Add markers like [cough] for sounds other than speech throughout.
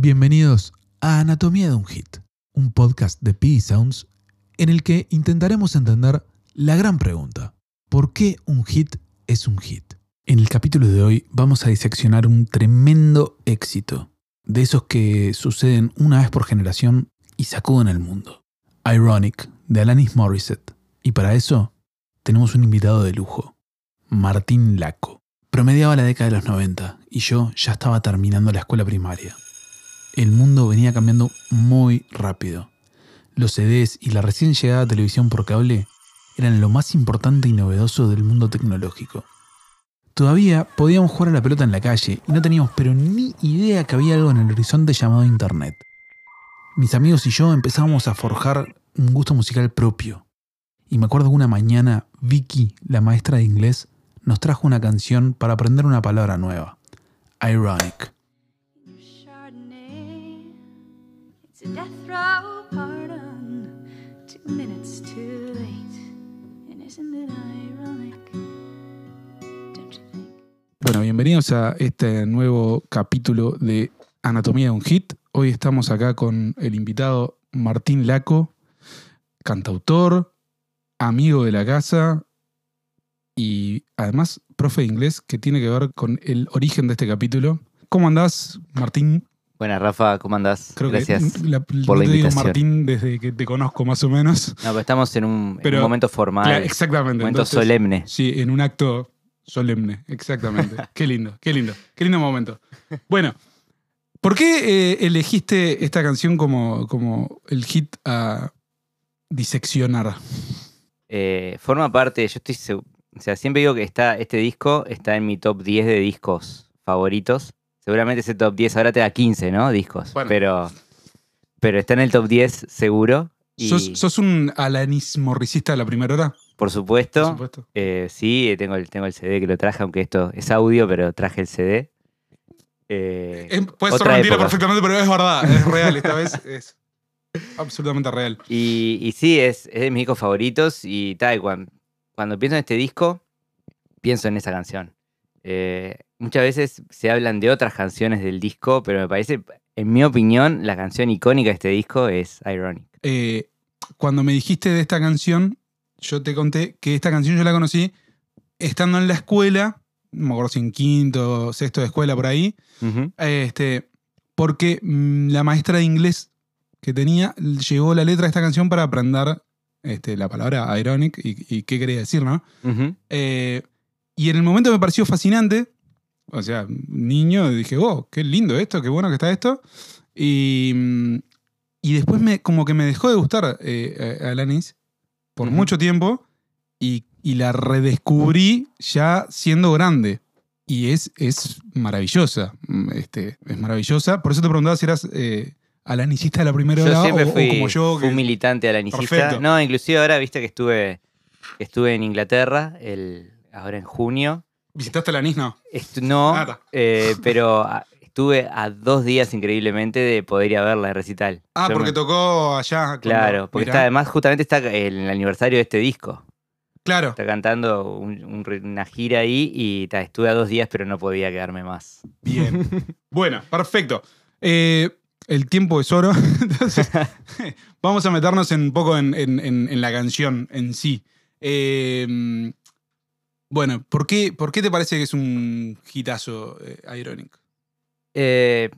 Bienvenidos a Anatomía de un Hit, un podcast de PE Sounds en el que intentaremos entender la gran pregunta: ¿por qué un hit es un hit? En el capítulo de hoy vamos a diseccionar un tremendo éxito, de esos que suceden una vez por generación y sacuden el mundo. Ironic, de Alanis Morissette. Y para eso tenemos un invitado de lujo, Martín Laco. Promediaba la década de los 90 y yo ya estaba terminando la escuela primaria. El mundo venía cambiando muy rápido. Los CDs y la recién llegada televisión por cable eran lo más importante y novedoso del mundo tecnológico. Todavía podíamos jugar a la pelota en la calle y no teníamos pero ni idea que había algo en el horizonte llamado Internet. Mis amigos y yo empezábamos a forjar un gusto musical propio. Y me acuerdo que una mañana Vicky, la maestra de inglés, nos trajo una canción para aprender una palabra nueva. Ironic. Bueno, bienvenidos a este nuevo capítulo de Anatomía de un Hit. Hoy estamos acá con el invitado Martín Laco, cantautor, amigo de la casa y además profe de inglés que tiene que ver con el origen de este capítulo. ¿Cómo andás, Martín? Buenas, Rafa, ¿cómo andás? Creo Gracias. que la, por la te digo. Martín desde que te conozco más o menos. No, pero estamos en un, en Pero- un momento formal, Claro, exactamente. un momento Entonces, solemne. Sí, en un acto solemne, exactamente. [laughs] qué lindo, qué lindo, qué lindo momento. Bueno, ¿por qué eh, elegiste esta canción como, como el hit a diseccionar? Eh, forma parte, yo estoy o sea, siempre digo que está, este disco está en mi top 10 de discos favoritos. Seguramente ese top 10 ahora te da 15, ¿no? Discos. Bueno. Pero, pero está en el top 10 seguro. Y ¿Sos, sos un Alanis morricista de la primera hora? por supuesto, Por supuesto. eh, sí, tengo el, tengo el CD que lo traje, aunque esto es audio, pero traje el CD. Eh, Eh, puede ser otra mentira época. perfectamente, pero es verdad, es real. Esta vez [laughs] es absolutamente real. Y, y sí, es, es de mis discos favoritos y tal, cuando, cuando pienso en este disco, pienso en esa canción. Eh, muchas veces se hablan de otras canciones del disco, pero me parece, en mi opinión, la canción icónica de este disco es Ironic. Eh, cuando me dijiste de esta canción, yo te conté que esta canción yo la conocí estando en la escuela, no me acuerdo si en quinto, sexto de escuela por ahí, este, porque mm, la maestra de inglés que tenía llevó la letra de esta canción para aprender este, la palabra ironic y, y qué quería decir, ¿no? Eh, y en el momento me pareció fascinante. O sea, niño, dije, oh, qué lindo esto, qué bueno que está esto. Y, mm, y después me, como que me dejó de gustar eh, Alanis por mucho tiempo y, y la redescubrí ya siendo grande. Y es, es maravillosa. mm, Este, es maravillosa. Por eso te preguntaba si eras eh, alanicista de la primera Yo hora siempre o, o fui, como yo. fui que- militante alanicista. Perfecto. No, inclusive ahora, viste que estuve, que estuve en Inglaterra, el, ahora en junio. ¿Visitaste Alanis? No. Estu- no, Ah, eh, pero a- estuve a dos días increíblemente de poder ir a verla en recital. Ah, Yo porque me- tocó allá. Claro, porque Mirá. está, además justamente está el aniversario de este disco. Claro. Está cantando un- un re- una gira ahí y estuve a dos días, pero no podía quedarme más. Bien. [laughs] bueno, perfecto. Eh, el tiempo es oro. [laughs] Entonces, [laughs] vamos a meternos en, un poco en, en- en- en la canción en sí. Eh, bueno, ¿por qué, ¿por qué te parece que es un hitazo eh, Ironic? Eh,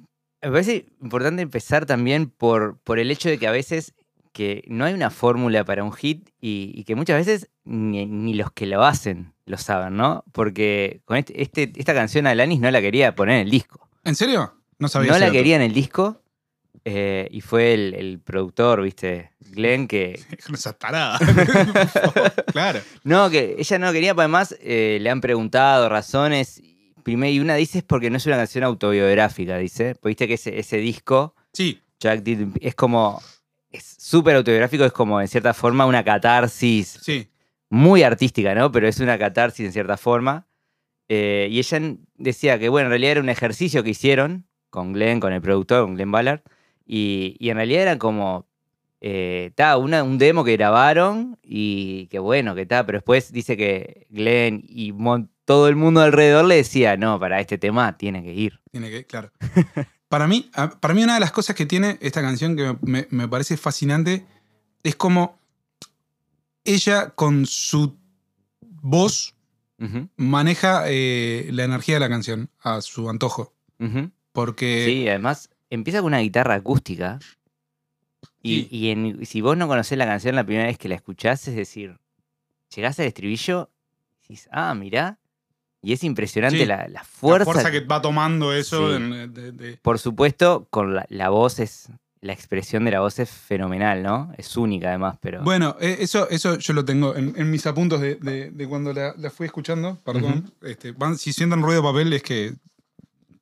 me parece importante empezar también por, por el hecho de que a veces que no hay una fórmula para un hit y, y que muchas veces ni, ni los que lo hacen lo saben, ¿no? Porque con este, este- esta canción Alanis no la quería poner en el disco. ¿En serio? No sabía no la dato. quería en el disco eh, y fue el, el productor, ¿viste? Glenn, que... [laughs] Esa tarada. [laughs] [laughs] claro. No, que ella no quería, además eh, le han preguntado razones. y Primero, y una dice es porque no es una canción autobiográfica, dice. Pues viste que ese, ese disco, Sí, Jack Did, es como... Es súper autobiográfico, es como en cierta forma una catarsis sí. muy artística, ¿no? Pero es una catarsis en cierta forma. Eh, y ella decía que, bueno, en realidad era un ejercicio que hicieron con Glenn, con el productor, con Glenn Ballard. Y, y en realidad era como, eh, ta, una- un demo que grabaron y que bueno, que está. Pero después dice que Glenn y todo el mundo alrededor le decía, no, para este tema tiene que ir. Tiene que, claro. [laughs] para mí, para mí una de las cosas que tiene esta canción que me, me parece fascinante es como ella con su voz maneja eh, la energía de la canción a su antojo. ujú. Porque Sí, además empieza con una guitarra acústica. Y, Sí. y en- si vos no conocés la canción la primera vez que la escuchás, es decir, llegás al estribillo y decís, ah, mirá. Y es impresionante Sí. la, la la fuerza. fuerza que va tomando eso. Sí. en- de- de- Por supuesto, con la, la voz es. La expresión de la voz es fenomenal, ¿no? Es única además, pero. Bueno, eh, eso, eso yo lo tengo en, en mis apuntos de, cuando la, la fui escuchando. Perdón. Este, van, si sientan ruido de papel es que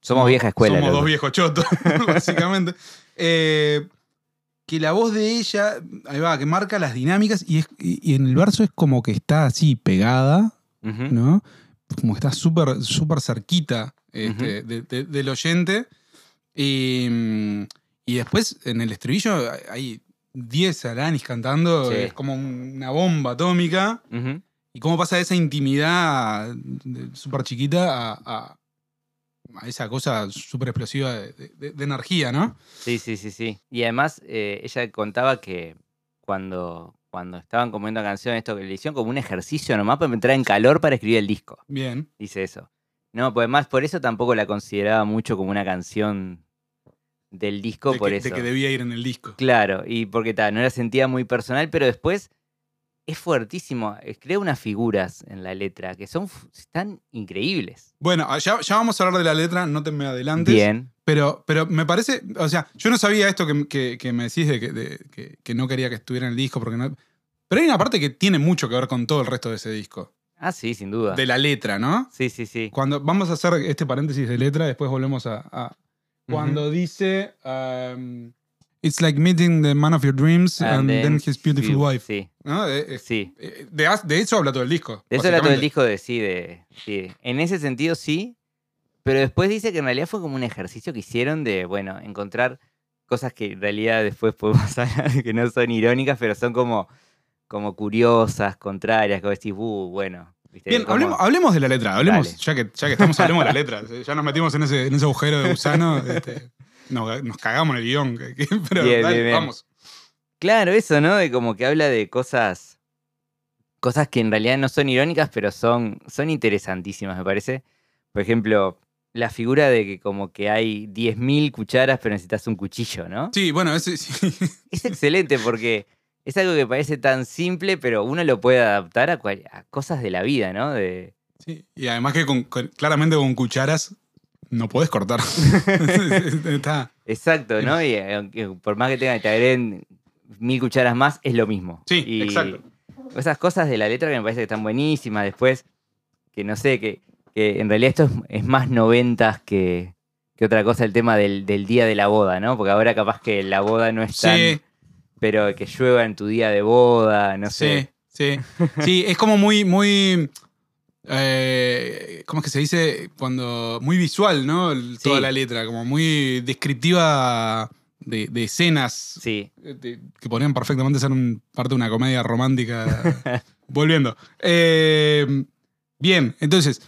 somos vieja escuela. Somos loco. dos viejos chotos, [laughs] [laughs] básicamente. Eh, que la voz de ella, ahí va, que marca las dinámicas y, es- y- y en el verso es como que está así pegada, ¿no? Como que está súper súper cerquita este, de- de- del oyente. Y, mm, y después en el estribillo hay 10 Alanis cantando, Sí. es como una bomba atómica. ¿Y cómo pasa de esa intimidad súper chiquita a, a- a esa cosa súper explosiva de, de- de energía, ¿no? Sí, sí, sí, sí. Y además, eh, ella contaba que cuando, cuando estaban comiendo canción, esto que le hicieron como un ejercicio nomás para entrar en calor para escribir el disco. Bien. Dice eso. No, pues además por eso tampoco la consideraba mucho como una canción del disco, De por que, eso. de que debía ir en el disco. Claro, y porque ta, no la sentía muy personal, pero después es fuertísimo. eh, Crea unas figuras en la letra que son están increíbles. Bueno, ah, ya, ya vamos a hablar de la letra, no te me adelantes. Bien. Pero, pero me parece, o sea, yo no sabía esto que, que- que me decís de, que, de- que- no quería que estuviera en el disco, porque no. Pero hay una parte que tiene mucho que ver con todo el resto de ese disco. Ah, sí, sin duda. De la letra, ¿no? Sí, sí, sí. Cuando vamos a hacer este paréntesis de letra, después volvemos a. a- cuando dice. um, It's like meeting the man of your dreams and, then, his beautiful sí, wife. Sí, ¿no? Eh, eh, sí. De, de eso habla todo el disco. De eso era todo el disco de sí, de sí. En ese sentido sí, pero después dice que en realidad fue como un ejercicio que hicieron de, bueno, encontrar cosas que en realidad después podemos [laughs] hablar de que no son irónicas, pero son como, como curiosas, contrarias, vos decís, uh, bueno. ¿viste? Bien, Como- hablemos, hablemos de la letra. Hablemos, Dale. ya que, ya que estamos, hablemos de la letra. [laughs] Ya nos metimos en ese, en ese agujero de gusano. este, [laughs] nos, nos cagamos en el guion. [laughs] pero Bien, dale, bien, bien. vamos. Claro, eso, ¿no? De como que habla de cosas. Cosas que en realidad no son irónicas, pero son, son interesantísimas, me parece. Por ejemplo, la figura de que como que hay 10.000 cucharas, pero necesitas un cuchillo, ¿no? Sí, bueno, ese, sí. [laughs] Es excelente porque es algo que parece tan simple, pero uno lo puede adaptar a, cual- a cosas de la vida, ¿no? De, Sí, Y además que con- con- claramente con cucharas no podés cortar. [laughs] Está- exacto, ¿no? Y eh, aunque por más que tengan que te agreguen mil cucharas más, es lo mismo. Sí, Y exacto. Esas cosas de la letra que me parece que están buenísimas. Después, que no sé, que, que en realidad esto es, es más noventas que, que otra cosa, el tema del, del día de la boda, ¿no? Porque ahora capaz que la boda no es tan... Sí, Pero que llueva en tu día de boda, no sé. sí, sí. Sí, es como muy, muy. Eh, ¿Cómo es que se dice? Cuando. Muy visual, ¿no? El- Toda Sí. la letra. Como muy descriptiva de, de escenas Sí, eh, de- que podrían perfectamente ser un- parte de una comedia romántica. [laughs] Volviendo. Eh, bien, entonces.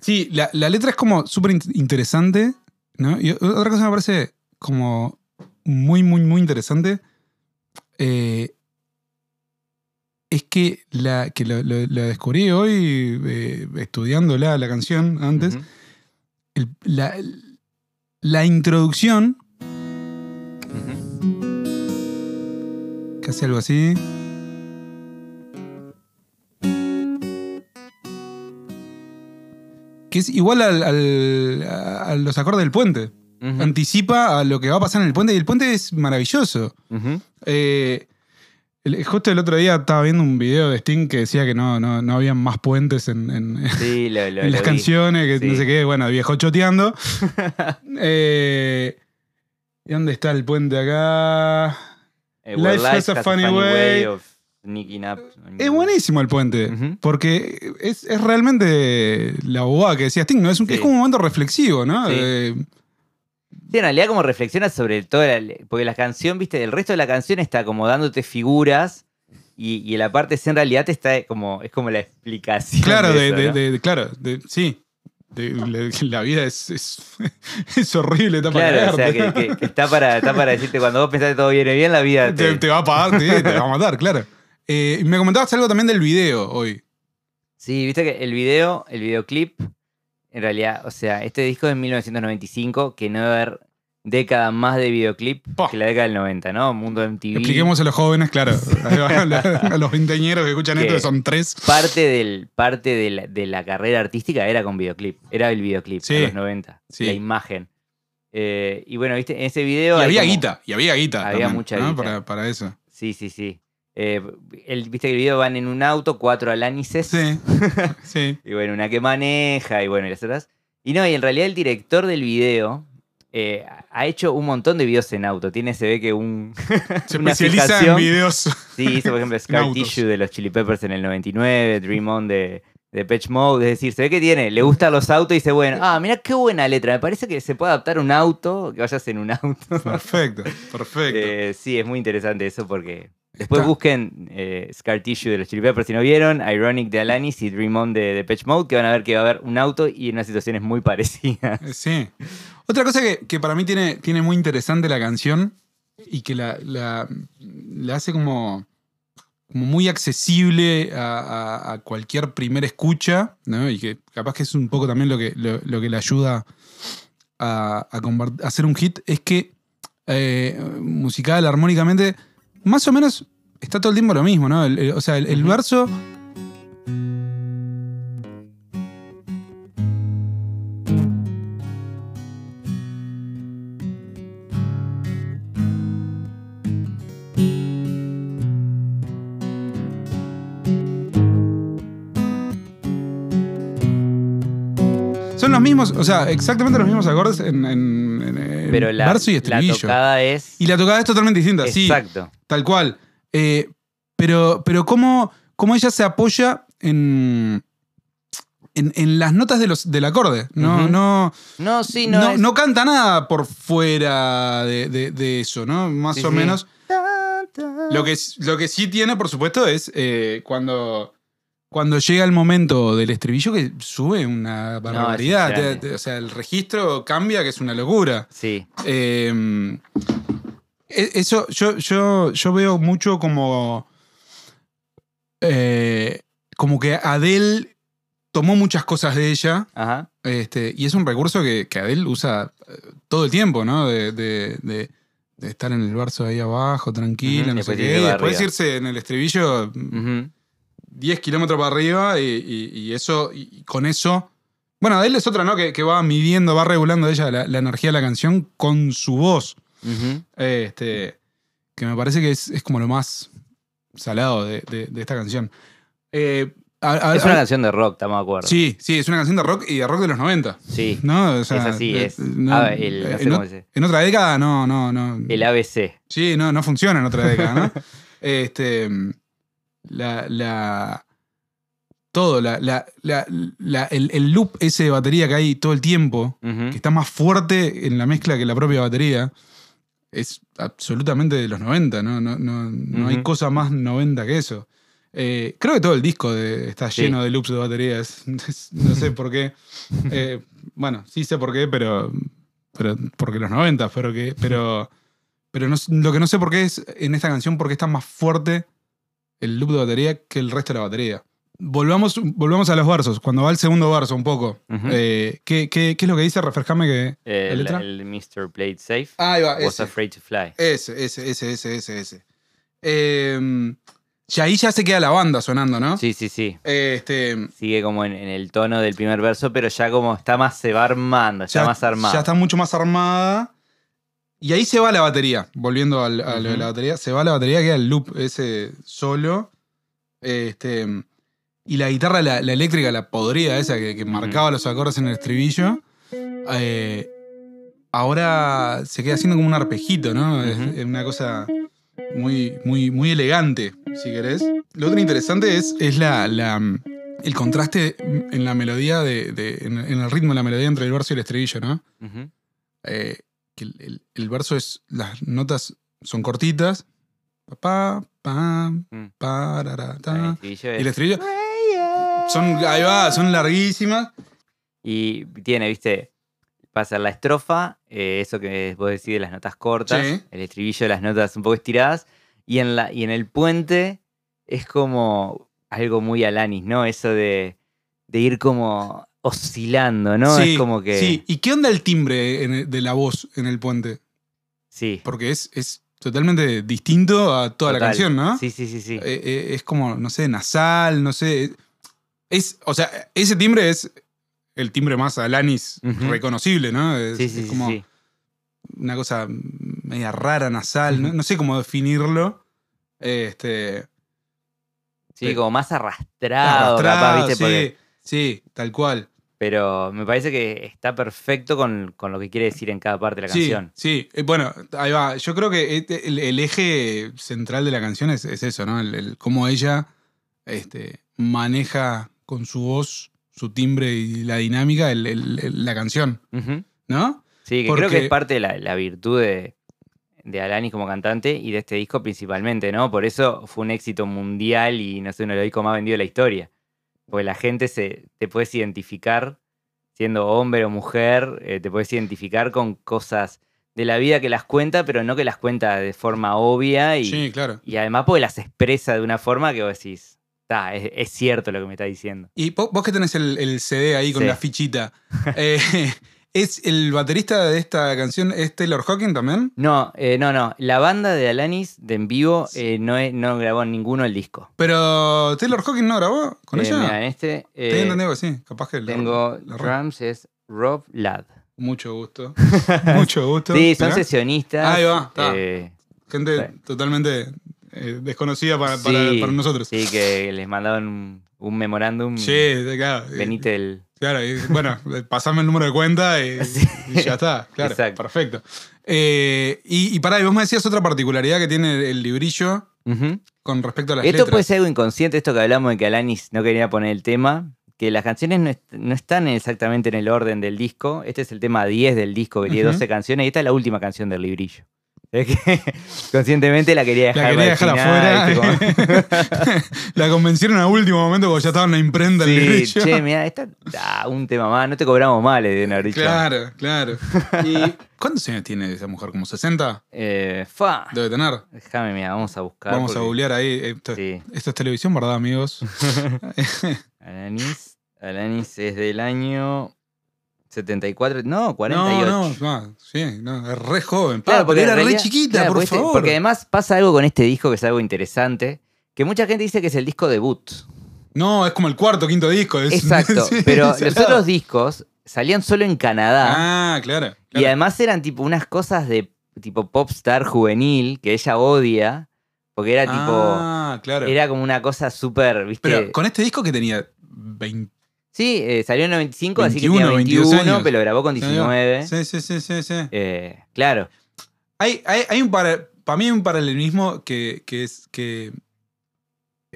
Sí, la, la letra es como súper in- interesante, ¿no? Y otra cosa me parece como muy, muy, muy interesante. eh, es que, la, que lo descubrí hoy eh, estudiándola la canción antes. El- la, la introducción, ujú. que hace algo así. Que es igual al- al- a, los acordes del puente. Anticipa a lo que va a pasar en el puente. Y el puente es maravilloso. Eh, el- justo el otro día estaba viendo un video de Sting que decía que no, no, no había más puentes en, en- Sí, [laughs] lo, lo- en las vi. canciones, que no sé qué, bueno, viejo choteando. [laughs] Eh, ¿Y dónde está el puente acá? Eh, Life where has a funny way. of sneaking up Es buenísimo el puente, porque es, es realmente la bobada que decía Sting, ¿no? Es, un, Sí. es como un momento reflexivo, ¿no? Sí. Sí, en realidad como reflexionas sobre todo, porque la canción, viste, el resto de la canción está como dándote figuras y, y la parte C en realidad te está como, es como la explicación. claro, de, eso, de- ¿no? de- de- claro, sí. la, la vida es, es, [laughs] es horrible, está para Claro, o sea, que, que- que está, para, está para decirte cuando vos pensás que todo viene bien, la vida te, te... te va a pagar, te va a matar, claro. Eh, me comentabas algo también del video hoy. Sí, viste que el video, el videoclip, en realidad, o sea, este disco es de 1995, que no debe haber década más de videoclip que la década del 90, ¿no? Mundo MTV. Expliquemos a los jóvenes, claro, a, los veinteañeros que escuchan esto, que son tres. Parte, del, parte de, la, de la carrera artística era con videoclip. Era el videoclip Sí, de los 90. sí. La imagen. Eh, y bueno, viste, en ese video. Y había como- guita, y había guita. Había también, mucha ¿no? guita. Para, para eso. Sí, sí, sí. Eh, el, viste que el video van en un auto, cuatro alánices. Sí, [laughs] sí. Y bueno, una que maneja y bueno, y las otras. Y no, y en realidad el director del video eh, ha hecho un montón de videos en auto. Tiene, se ve que un. [laughs] Se una especializa en videos. Sí, hizo por ejemplo [laughs] Scar. Tissue de los Chili Peppers en el 99, Dream On de, de Pitch Mode. Es decir, se ve que tiene, le gustan los autos y dice, bueno, ah, mira qué buena letra. Me parece que se puede adaptar un auto, que vayas en un auto. Perfecto, perfecto. Eh, sí, es muy interesante eso porque. Después Está- busquen eh, Scar Tissue de los Chili Peppers si no vieron, Ironic de Alanis y Dream On de, de Pitch Mode, que van a ver que va a haber un auto y unas situaciones muy parecidas. Eh, Sí. Otra cosa que, que para mí tiene, tiene muy interesante la canción y que la, la, la hace como, como muy accesible a, a- a cualquier primer escucha, ¿no? Y que capaz que es un poco también lo que, lo, lo que le ayuda a, a hacer un hit, es que eh, musical, armónicamente, más o menos está todo el tiempo lo mismo, ¿no? El- el- o sea, el, verso... Son los mismos, o sea, exactamente los mismos acordes en- en- en Pero la, verso y la tocada es. Y la tocada es totalmente distinta, sí, Exacto. tal cual. Eh, pero, pero cómo, cómo ella se apoya en, en, en las notas de los, del acorde. No, no, No, sí, no. no, es- no canta nada por fuera de, de- de eso, ¿no? Más Sí, o sí. menos. Lo que, lo que sí tiene, por supuesto, es eh, cuando, cuando llega el momento del estribillo que sube una barbaridad. Te- impresionante. te- o sea, el registro cambia, que es una locura. Sí. Eh, e- eso yo, yo, yo veo mucho como. eh, como que Adele tomó muchas cosas de ella. Ajá. Este, y es un recurso que, que Adele usa eh, todo el tiempo, ¿no? De, de- de- de estar en el verso ahí abajo, tranquila, Ujú, no sé después qué. irse Y para después irse en el estribillo Ujú. 10 kilómetros para arriba y, y- y eso, y con eso. Bueno, Adele es otra, ¿no? Que, que va midiendo, va regulando ella la, la energía de la canción con su voz. Este, que me parece que es, es como lo más salado de, de- de esta canción. Eh, a- a- Es una a- canción de rock, estamos de acuerdo. Sí, sí, es una canción de rock y de rock de los 90. Sí. ¿No? O sea, es así, eh, es. no- Ah, el, no sé en, cómo en otra década no, no, no. El ABC. Sí, no, no funciona en otra década, ¿no? [laughs] este, la, la, todo, la, la, la- la- el, el loop ese de batería que hay todo el tiempo, que está más fuerte en la mezcla que la propia batería, es absolutamente de los 90, ¿no? No, no, no hay cosa más 90 que eso. Eh, creo que todo el disco de- está Sí. lleno de loops de baterías. [laughs] no sé por qué. Eh, bueno, sí sé por qué, pero, pero porque los 90, pero que, pero, pero no- lo que no sé por qué es en esta canción porque está más fuerte el loop de batería que el resto de la batería. Volvamos, volvamos a los versos. Cuando va el segundo verso un poco, eh, ¿qué, qué, qué es lo que dice? Refrescame que... ¿La El, Mr. Played Safe. Ahí va, Was ese. Afraid to Fly. Ese, ese, ese, ese, ese, ese. Eh, y ahí ya se queda la banda sonando, ¿no? Sí, sí, sí. Este, Sigue como en, en el tono del primer verso, pero ya como está más, se va armando, ya, más armado. Ya está mucho más armada. Y ahí se va la batería. Volviendo al- a, lo de Ujú. la batería. Se va la batería, queda el loop ese solo. Este, y la guitarra, la, la eléctrica, la podrida esa que, que marcaba los acordes en el estribillo. eh, ahora se queda haciendo como un arpejito, ¿no? Es- una cosa muy, muy, muy elegante, si querés. Lo otro interesante es, es la, la, el contraste en la melodía, de, de- en, en el ritmo de la melodía entre el verso y el estribillo, ¿no? Eh, que el, el- el verso es, las notas son cortitas. Pa, pa, Mm. pa, ra, ra, ta. El Y el es- estribillo son, ahí va, son larguísimas. Y tiene, viste, pasa la estrofa, eh, eso que vos decís de las notas cortas, Sí. el estribillo de las notas un poco estiradas, y en, la, y en el puente es como algo muy Alanis, ¿no? Eso de, de ir como oscilando, ¿no? sí, es como que... Sí, ¿y qué onda el timbre de la voz en el puente? sí, Porque es, es totalmente distinto a toda la canción, ¿no? Sí, sí, sí, sí. Eh, eh, es como, no sé, nasal, no sé. Es, o sea, ese timbre es el timbre más Alanis reconocible, ¿no? Es, sí, sí, es como sí. una cosa media rara, nasal, no, sé cómo definirlo. Este, Sí, como más arrastrado, capaz, arrastrado, ¿viste? sí, Porque- sí, tal cual. Pero me parece que está perfecto con, con lo que quiere decir en cada parte de la Sí, canción. sí. Eh, Bueno, ahí va. Yo creo que este- el, el eje central de la canción es, es eso, ¿no? El, el cómo ella este, maneja con su voz, su timbre y la dinámica el- la canción. ¿no? Sí, que creo que es parte de la, la virtud de, de Alanis como cantante y de este disco principalmente, ¿no? Por eso fue un éxito mundial y no sé, uno de los discos más vendidos de la historia. Porque la gente se, te puedes identificar, siendo hombre o mujer, eh, te puedes identificar con cosas de la vida que las cuenta, pero no que las cuenta de forma obvia y, Sí, claro. y además porque las expresa de una forma que vos decís, está, es, es cierto lo que me está diciendo. Y vos, vos que tenés el, el CD ahí con Sí. la fichita, eh, [laughs] ¿es el baterista de esta canción es Taylor Hawking también? No, eh, no, no. La banda de Alanis de en vivo eh, no, es- no grabó ninguno el disco. Pero Taylor Hawking no grabó con Eh, ella. mira, en este eh, Tengo entendido que sí, capaz que la- tengo la re- drums, es Rob Ladd. Mucho gusto. [laughs] Mucho gusto. Sí, son Mirá. sesionistas. Ahí va, está. eh, Gente totalmente eh, desconocida para, para- sí, para nosotros. Sí, que les mandaron un, un memorándum. Sí, claro. eh, Venite del. Claro, y, bueno, [laughs] pasame el número de cuenta y, [laughs] Sí. y ya está. Claro, Exacto. perfecto. Eh, y, y pará, y vos me decías otra particularidad que tiene el librillo con respecto a las Esto letras. puede ser algo inconsciente, esto que hablamos de que Alanis no quería poner el tema, que las canciones no, est- no están exactamente en el orden del disco. Este es el tema 10 del disco, que tiene Ujú. 12 canciones, y esta es la última canción del librillo. Es que [laughs] conscientemente la quería dejar La quería dejar el afuera. Como- [laughs] la convencieron a último momento porque ya estaba en la imprenta el Sí, librillo. che, mira, esta, ah, un tema más, no te cobramos mal, haber dicho. Claro, claro. [laughs] ¿Y cuántos años tiene esa mujer? ¿Como 60? Eh, fa, Debe tener. déjame, mira, vamos a buscar. Vamos a googlear ahí. Esto, Sí. esto es televisión, ¿verdad, amigos? Alanis, Alanis es del año 74, no, 48. No, no, no, sí, no, es re joven. Claro, porque era re chiquita, claro, por porque este- favor. Porque además pasa algo con este disco que es algo interesante, que mucha gente dice que es el disco debut. No, es como el cuarto, quinto disco. es- Exacto, [laughs] sí, pero los otros discos salían solo en Canadá Ah, claro. y claro. además eran tipo unas cosas de tipo popstar juvenil que ella odia, porque era tipo, Ah, claro. era como una cosa súper, ¿viste? Pero con este disco que tenía 20. Sí, eh, salió en 95, así que 21, tenía 22 21, años. pero lo grabó con 19. Sí, sí, sí, sí. sí. Eh, claro. Hay, hay, hay un para, para mí hay un paralelismo que, que es que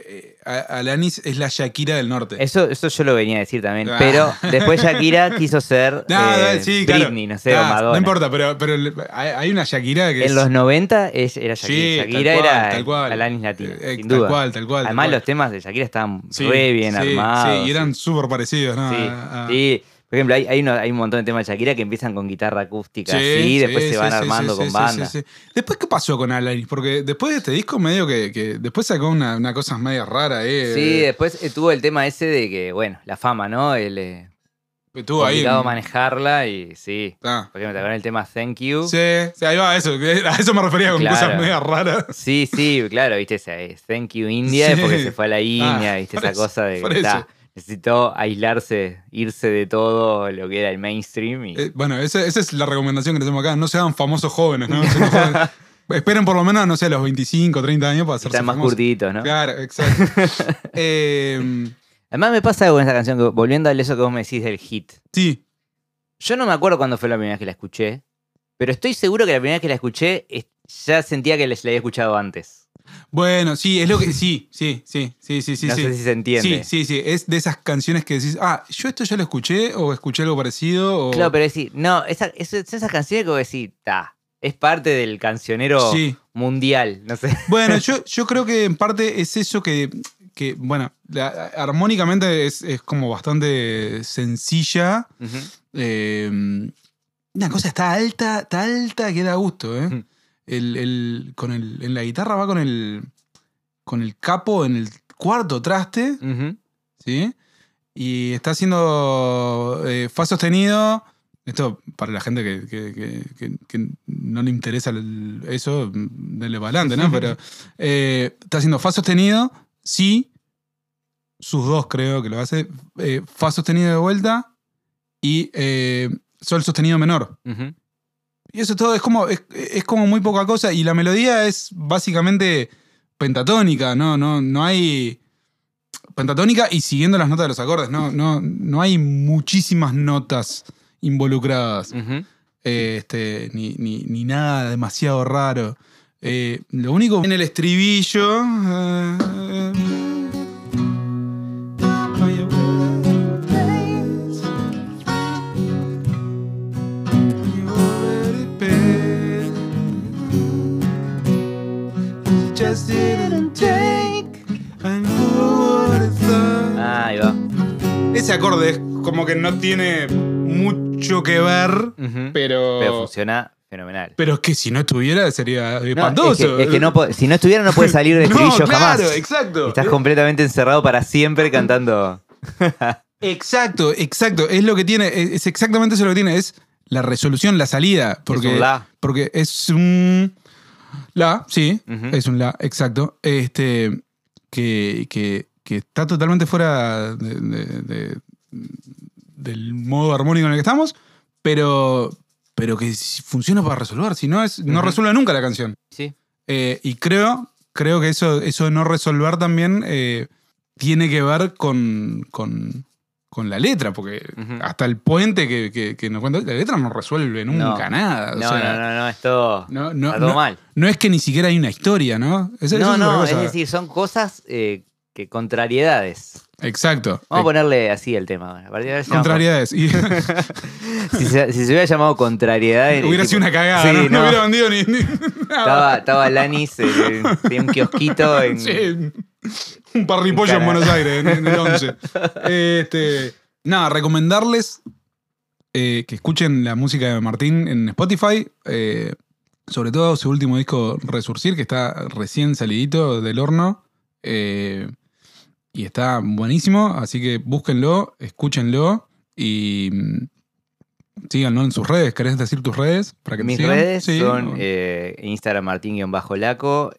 eh, Alanis es la Shakira del norte. Eso, eso yo lo venía a decir también. Ah. Pero después Shakira [laughs] quiso ser No, eh, sí, claro. Britney, no sé, o Ah, Madonna. No importa, pero, pero hay, una Shakira que es. En los 90 es- era Shakira. Sí, Shakira cual, era tal cual. Alanis Latina, eh, sin tal duda. cual, tal cual. tal Además, cual. los temas de Shakira estaban Sí, re bien armados. Sí, y eran súper parecidos, ¿no? Sí, A- a- sí. Por ejemplo, hay, hay, uno- hay un montón de temas de Shakira que empiezan con guitarra acústica, Sí, así, sí, después se van armando con bandas. Después, ¿qué pasó con Alanis? Porque después de este disco, medio que, que después sacó una, una cosa media rara, ¿eh? Sí, después eh, tuvo el tema ese de que, bueno, la fama, ¿no? El eh, Estuvo ahí. en- manejarla y sí. Ah. Por ejemplo, ¿te acuerdas el tema Thank You? Sí, sí, ahí va, eso. que A eso me refería con Claro. cosas media raras. Sí, sí, claro, viste, ese, eh, Thank You India porque se fue a la India, Ah, viste, por esa eso, cosa de necesitó aislarse, irse de todo lo que era el mainstream. Y, Eh, bueno, esa, esa es la recomendación que le hacemos acá. No sean famosos jóvenes, ¿no? Jóvenes. [laughs] Esperen por lo menos, no sé, los 25, 30 años para hacerse están más famosos. curtitos, ¿no? Claro, exacto. [laughs] Eh, Además me pasa algo con esa canción, que, volviendo a eso que vos me decís del hit. sí, Yo no me acuerdo cuándo fue la primera vez que la escuché, pero estoy seguro que la primera vez que la escuché es- ya sentía que la había escuchado antes. Bueno, sí, es lo que. Sí, sí, sí, sí, sí, sí. no sí. sé si se entiende. Sí, sí, sí. Es de esas canciones que decís, ah, yo esto ya lo escuché o escuché algo parecido. O... Claro, pero decir, no, esa, es, es esas canciones que vos decís, ta, es parte del cancionero Sí. mundial, no sé. Bueno, yo, [laughs] yo creo que en parte es eso que, que, bueno, la- armónicamente es, es como bastante sencilla. Eh, una cosa está alta, está alta que da gusto, ¿eh? El, el- con el, en la guitarra va con el, con el capo en el cuarto traste. ¿sí? Y está haciendo eh, fa sostenido. Esto para la gente que, que- que- no le interesa eso, denle para adelante, ¿no? Pero eh, está haciendo fa sostenido, sí, sus dos creo que lo hace, eh, fa sostenido de vuelta y eh, sol sostenido menor. Ujú. Y eso todo es como, es, es como muy poca cosa. Y la melodía es básicamente pentatónica, ¿no? No, no hay. Pentatónica y siguiendo las notas de los acordes. No, no, no hay muchísimas notas involucradas. Eh, este, ni, ni- ni nada demasiado raro. Eh, lo único en el estribillo. eh, Just didn't take. Ah, ahí va. Ese acorde es como que no tiene mucho que ver, Ujú. pero. Pero funciona fenomenal. Pero es que si no estuviera sería No, espantoso. es que, es que no po- si no estuviera no puede salir de [laughs] No, estribillo claro, jamás. exacto. Estás completamente encerrado para siempre cantando. [laughs] Exacto, exacto. Es lo que tiene, es es exactamente eso lo que tiene. Es la resolución, la salida. Porque, es un la. Porque es un. La, sí, es un la, exacto. Este. Que, que, que está totalmente fuera de- de- de- del modo armónico en el que estamos, pero. Pero que funciona para resolver. Si no, es, no resuelve nunca la canción. Sí. Eh, y creo, creo que eso, eso de no resolver también eh, tiene que ver con, con, con la letra, porque hasta el puente que, que- que nos cuenta, la letra no resuelve nunca No. nada. o No, sea, no, no, no, es todo. no, no, está todo no- mal. no es que ni siquiera hay una historia, ¿no? No, no, es decir, son cosas eh, que contrariedades. Exacto. Vamos a Eh, ponerle así el tema. contrariedades. Y [laughs] Si se, si se hubiera llamado contrariedades. [laughs] hubiera tipo- sido una cagada, Sí, ¿no? Hubiera vendido ni. ni- Estaba, estaba Lanis eh, en un kiosquito en. [laughs] Sí, [laughs] un parripollo en. Buenos Aires, en, en el 11. [laughs] Este, nada, recomendarles eh, que escuchen la música de Martín en Spotify. eh, sobre todo su último disco, Resurcir, que está recién salidito del horno. eh, y está buenísimo, así que búsquenlo, escúchenlo y mm, síganlo en sus redes. ¿Querés decir tus redes? Para que Mis redes Sí, son o- Instagram Martín-Laco.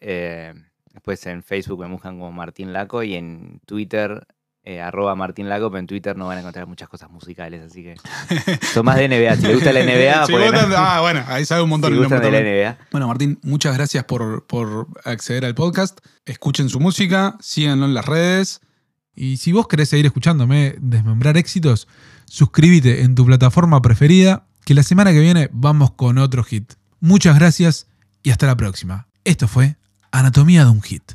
Después en Facebook me buscan como Martín Laco y en Twitter eh, arroba Martín Laco, pero en Twitter no van a encontrar muchas cosas musicales, así que [laughs] son más de NBA. Si les gusta la NBA, [laughs] Si no- ah, bueno, ahí sabe un [laughs] montón si el nombre de la. NBA. Bueno, Martín, muchas gracias por, por acceder al podcast. Escuchen su música, síganlo en las redes. Y si vos querés seguir escuchándome desmembrar éxitos, suscríbete en tu plataforma preferida, que la semana que viene vamos con otro hit. Muchas gracias y hasta la próxima. Esto fue Anatomía de un Hit.